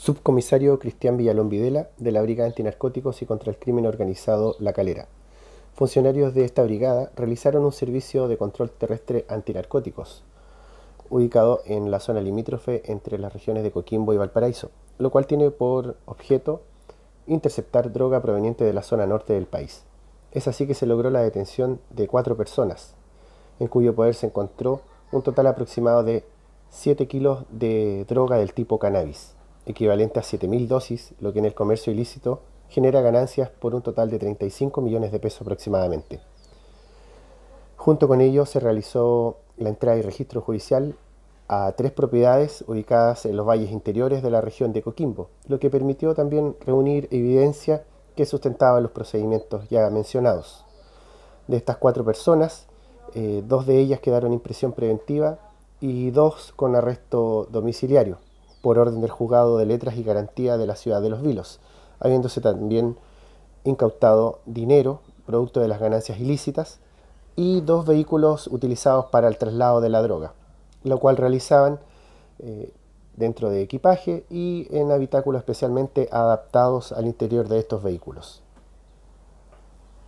Subcomisario Cristian Villalón Videla, de la Brigada Antinarcóticos y contra el Crimen Organizado La Calera. Funcionarios de esta brigada realizaron un servicio de control terrestre antinarcóticos, ubicado en la zona limítrofe entre las regiones de Coquimbo y Valparaíso, lo cual tiene por objeto interceptar droga proveniente de la zona norte del país. Es así que se logró la detención de cuatro personas, en cuyo poder se encontró un total aproximado de 7 kilos de droga del tipo cannabis equivalente a 7.000 dosis, lo que en el comercio ilícito genera ganancias por un total de 35 millones de pesos aproximadamente. Junto con ello se realizó la entrada y registro judicial a tres propiedades ubicadas en los valles interiores de la región de Coquimbo, lo que permitió también reunir evidencia que sustentaba los procedimientos ya mencionados. De estas cuatro personas, eh, dos de ellas quedaron en prisión preventiva y dos con arresto domiciliario por orden del juzgado de letras y garantía de la ciudad de Los Vilos, habiéndose también incautado dinero, producto de las ganancias ilícitas, y dos vehículos utilizados para el traslado de la droga, lo cual realizaban eh, dentro de equipaje y en habitáculos especialmente adaptados al interior de estos vehículos.